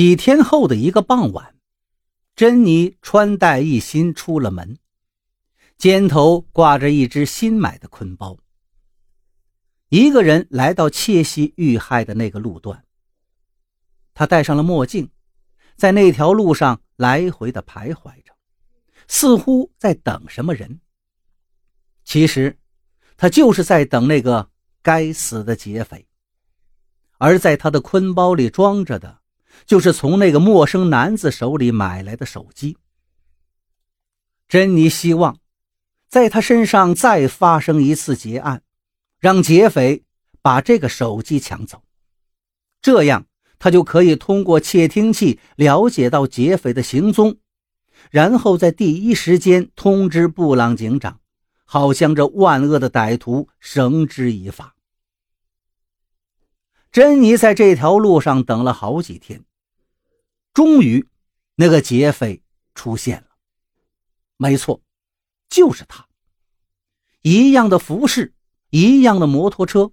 几天后的一个傍晚，珍妮穿戴一新出了门，肩头挂着一只新买的坤包。一个人来到切西遇害的那个路段，他戴上了墨镜，在那条路上来回的徘徊着，似乎在等什么人。其实，他就是在等那个该死的劫匪。而在他的坤包里装着的，就是从那个陌生男子手里买来的手机。珍妮希望，在他身上再发生一次劫案，让劫匪把这个手机抢走，这样他就可以通过窃听器了解到劫匪的行踪，然后在第一时间通知布朗警长，好将这万恶的歹徒绳之以法。珍妮在这条路上等了好几天，终于，那个劫匪出现了。没错，就是他。一样的服饰，一样的摩托车。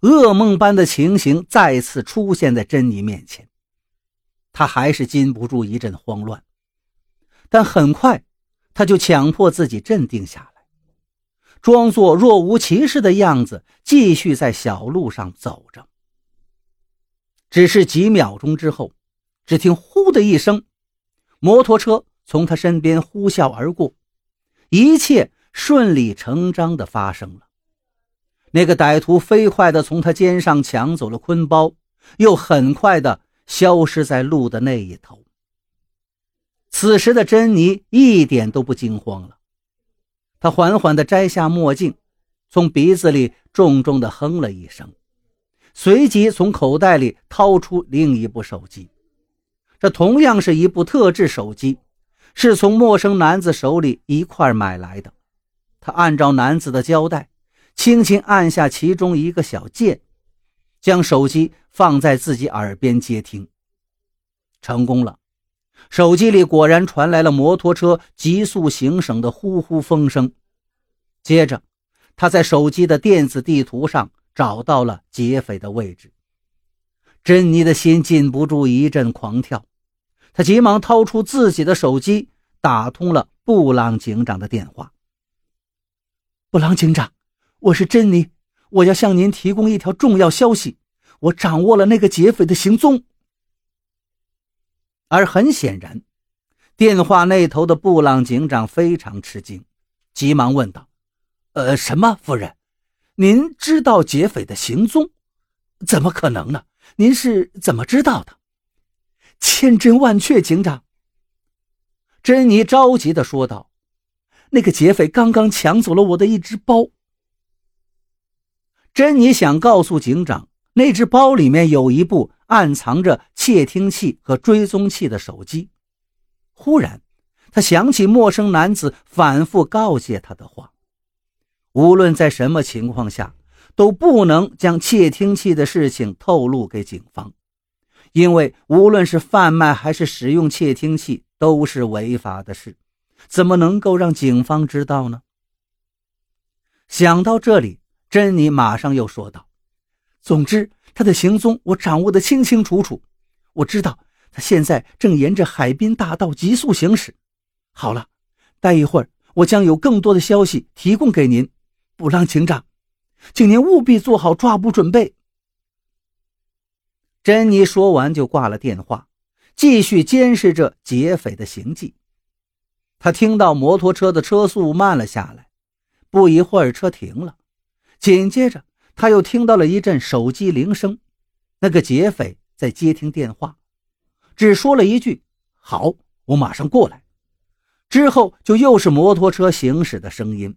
噩梦般的情形再次出现在珍妮面前，她还是禁不住一阵慌乱，但很快，她就强迫自己镇定下来。装作若无其事的样子，继续在小路上走着。只是几秒钟之后，只听“呼”的一声，摩托车从他身边呼啸而过，一切顺理成章地发生了。那个歹徒飞快地从他肩上抢走了坤包，又很快地消失在路的那一头。此时的珍妮一点都不惊慌了。她缓缓地摘下墨镜，从鼻子里重重地哼了一声，随即从口袋里掏出另一部手机。这同样是一部特制手机，是从陌生男子手里一块买来的。他按照男子的交代，轻轻按下其中一个小键，将手机放在自己耳边接听。成功了。手机里果然传来了摩托车急速行驶的呼呼风声。接着，他在手机的电子地图上找到了劫匪的位置。珍妮的心禁不住一阵狂跳，他急忙掏出自己的手机，打通了布朗警长的电话。布朗警长，我是珍妮，我要向您提供一条重要消息，我掌握了那个劫匪的行踪。而很显然，电话那头的布朗警长非常吃惊，急忙问道：“呃，什么，夫人？您知道劫匪的行踪？怎么可能呢？您是怎么知道的？”千真万确，警长。珍妮着急地说道：“那个劫匪刚刚抢走了我的一只包。”珍妮想告诉警长，那只包里面有一部。暗藏着窃听器和追踪器的手机。忽然，他想起陌生男子反复告诫他的话：无论在什么情况下，都不能将窃听器的事情透露给警方，因为无论是贩卖还是使用窃听器都是违法的事，怎么能够让警方知道呢？想到这里，珍妮马上又说道：“总之。”他的行踪我掌握得清清楚楚，我知道他现在正沿着海滨大道急速行驶。好了，待一会儿我将有更多的消息提供给您，布朗警长，请您务必做好抓捕准备。珍妮说完就挂了电话，继续监视着劫匪的行迹。他听到摩托车的车速慢了下来，不一会儿车停了，紧接着。他又听到了一阵手机铃声，那个劫匪在接听电话，只说了一句“好，我马上过来”，之后就又是摩托车行驶的声音。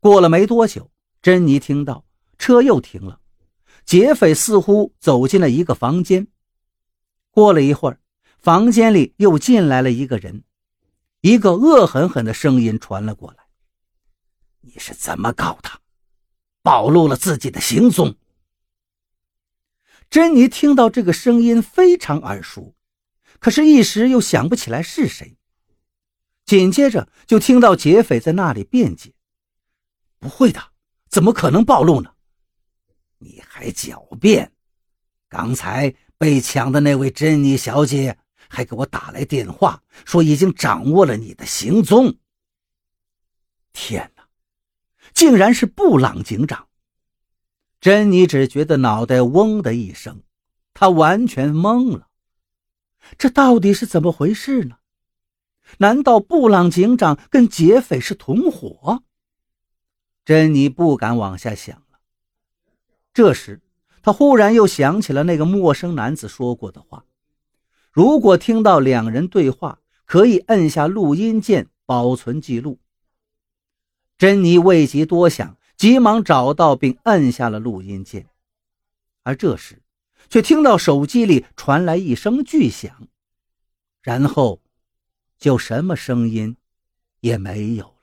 过了没多久，珍妮听到车又停了，劫匪似乎走进了一个房间。过了一会儿，房间里又进来了一个人，一个恶狠狠的声音传了过来：“你是怎么搞的？”暴露了自己的行踪。珍妮听到这个声音非常耳熟，可是，一时又想不起来是谁。紧接着，就听到劫匪在那里辩解：“不会的，怎么可能暴露呢？你还狡辩！刚才被抢的那位珍妮小姐还给我打来电话，说已经掌握了你的行踪。天哪，竟然是布朗警长！珍妮只觉得脑袋嗡的一声，她完全懵了。这到底是怎么回事呢？难道布朗警长跟劫匪是同伙？珍妮不敢往下想。这时，他忽然又想起了那个陌生男子说过的话：如果听到两人对话，可以摁下录音键保存记录。珍妮未及多想，急忙找到并摁下了录音键。而这时，却听到手机里传来一声巨响，然后，就什么声音也没有。